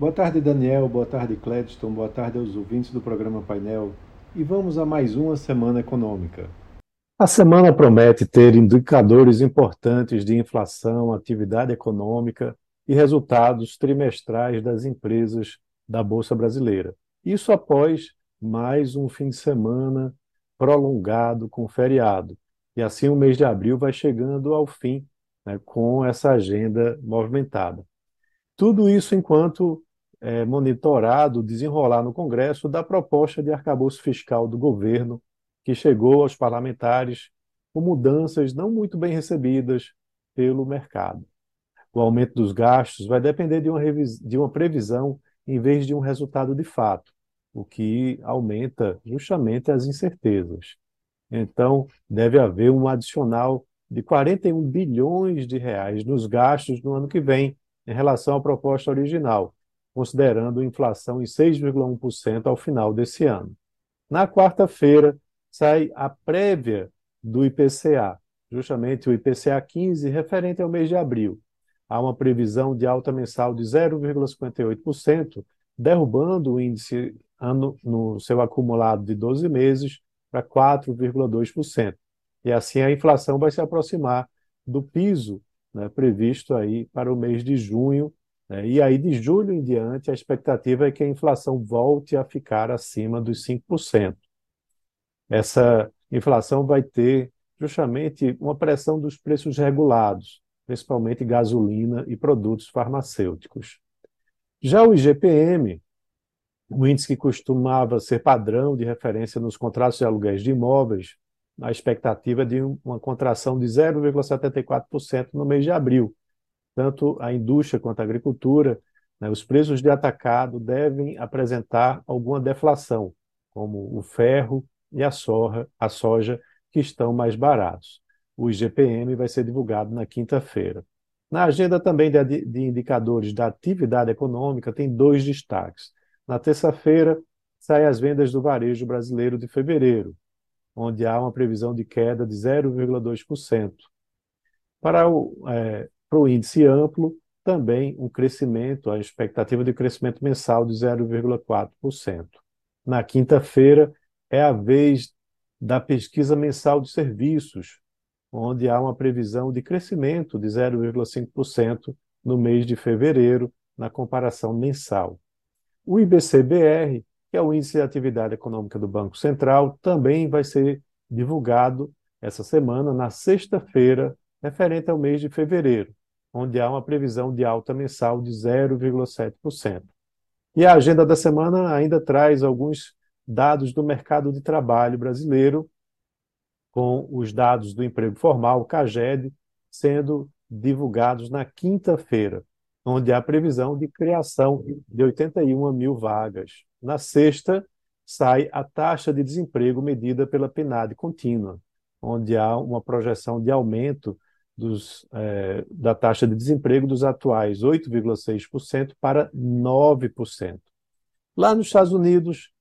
Boa tarde, Daniel. Boa tarde, Cledston. Boa tarde aos ouvintes do programa Painel. E vamos a mais uma semana econômica. A semana promete ter indicadores importantes de inflação, atividade econômica e resultados trimestrais das empresas da Bolsa Brasileira. Isso após mais um fim de semana prolongado com feriado. E assim o mês de abril vai chegando ao fim né, com essa agenda movimentada. Tudo isso enquanto é, monitorado desenrolar no Congresso da proposta de arcabouço fiscal do governo, que chegou aos parlamentares com mudanças não muito bem recebidas pelo mercado. O aumento dos gastos vai depender de uma, de uma previsão em vez de um resultado de fato, o que aumenta justamente as incertezas. Então, deve haver um adicional de 41 bilhões de reais nos gastos no ano que vem, em relação à proposta original, considerando inflação em 6,1% ao final desse ano. Na quarta-feira, sai a prévia do IPCA, justamente o IPCA 15, referente ao mês de abril. Há uma previsão de alta mensal de 0,58%, derrubando o índice ano, no seu acumulado de 12 meses para 4,2%. E assim a inflação vai se aproximar do piso né, previsto aí para o mês de junho, e aí de julho em diante a expectativa é que a inflação volte a ficar acima dos 5%. Essa inflação vai ter justamente uma pressão dos preços regulados, principalmente gasolina e produtos farmacêuticos. Já o IGPM, o índice que costumava ser padrão de referência nos contratos de aluguéis de imóveis, a expectativa de uma contração de 0,74% no mês de abril. Tanto a indústria quanto a agricultura, né, os preços de atacado devem apresentar alguma deflação, como o ferro e a, soja, a soja, que estão mais baratos. O IGPM vai ser divulgado na quinta-feira. Na agenda também de, de indicadores da atividade econômica, tem dois destaques. Na terça-feira, saem as vendas do varejo brasileiro de fevereiro, onde há uma previsão de queda de 0,2%. Para o, é, para o índice amplo, também um crescimento, a expectativa de crescimento mensal de 0,4%. Na quinta-feira, é a vez da pesquisa mensal de serviços, onde há uma previsão de crescimento de 0,5% no mês de fevereiro, na comparação mensal. O IBCBR que é o Índice de Atividade Econômica do Banco Central, também vai ser divulgado essa semana, na sexta-feira, referente ao mês de fevereiro, onde há uma previsão de alta mensal de 0,7%. E a agenda da semana ainda traz alguns dados do mercado de trabalho brasileiro, com os dados do emprego formal, CAGED, sendo divulgados na quinta-feira onde há previsão de criação de 81 mil vagas. Na sexta, sai a taxa de desemprego medida pela PNAD contínua, onde há uma projeção de aumento dos, eh, da taxa de desemprego dos atuais 8,6% para 9%. Lá nos Estados Unidos,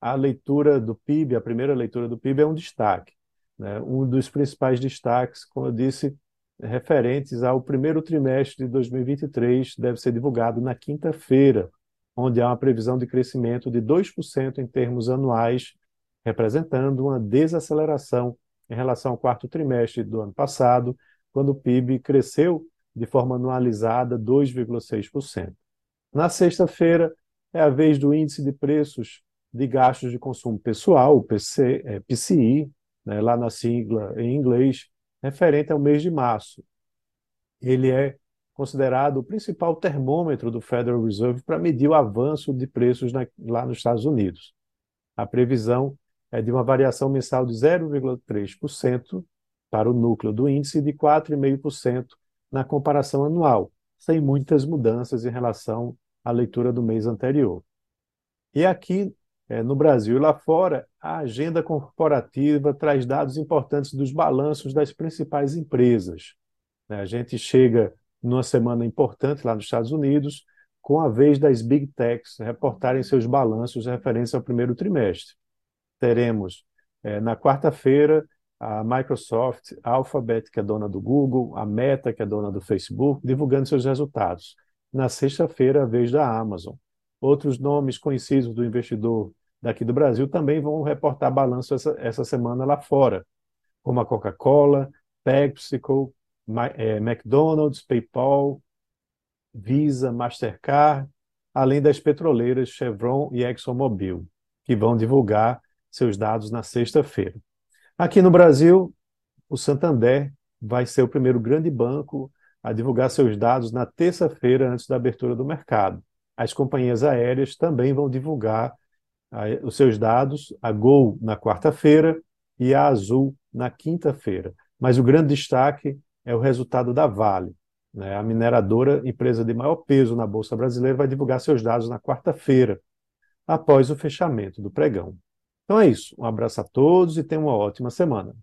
a leitura do PIB, a primeira leitura do PIB é um destaque. Né? Um dos principais destaques, como eu disse, referentes ao primeiro trimestre de 2023 deve ser divulgado na quinta-feira, onde há uma previsão de crescimento de 2% em termos anuais, representando uma desaceleração em relação ao quarto trimestre do ano passado, quando o PIB cresceu de forma anualizada 2,6%. Na sexta-feira, é a vez do índice de preços de gastos de consumo pessoal, o PC, é, PCI, né, lá na sigla em inglês, referente ao mês de março. Ele é considerado o principal termômetro do Federal Reserve para medir o avanço de preços na, lá nos Estados Unidos. A previsão é de uma variação mensal de 0,3% para o núcleo do índice de 4,5% na comparação anual, sem muitas mudanças em relação à leitura do mês anterior. E aqui é, no Brasil e lá fora, a agenda corporativa traz dados importantes dos balanços das principais empresas. Né? A gente chega numa semana importante lá nos Estados Unidos, com a vez das Big Techs reportarem seus balanços referentes ao primeiro trimestre. Teremos, é, na quarta-feira, a Microsoft, a Alphabet, que é dona do Google, a Meta, que é dona do Facebook, divulgando seus resultados. na sexta-feira, a vez da Amazon. Outros nomes conhecidos do investidor daqui do Brasil também vão reportar balanço essa, essa semana lá fora, como a Coca-Cola, PepsiCo, é, McDonald's, PayPal, Visa, Mastercard, além das petroleiras Chevron e ExxonMobil, que vão divulgar seus dados na sexta-feira. Aqui no Brasil, o Santander vai ser o primeiro grande banco a divulgar seus dados na terça-feira antes da abertura do mercado. As companhias aéreas também vão divulgar os seus dados, a Gol na quarta-feira e a Azul na quinta-feira. Mas o grande destaque é o resultado da Vale. Né? A mineradora, empresa de maior peso na Bolsa Brasileira, vai divulgar seus dados na quarta-feira, após o fechamento do pregão. Então é isso. Um abraço a todos e tenham uma ótima semana.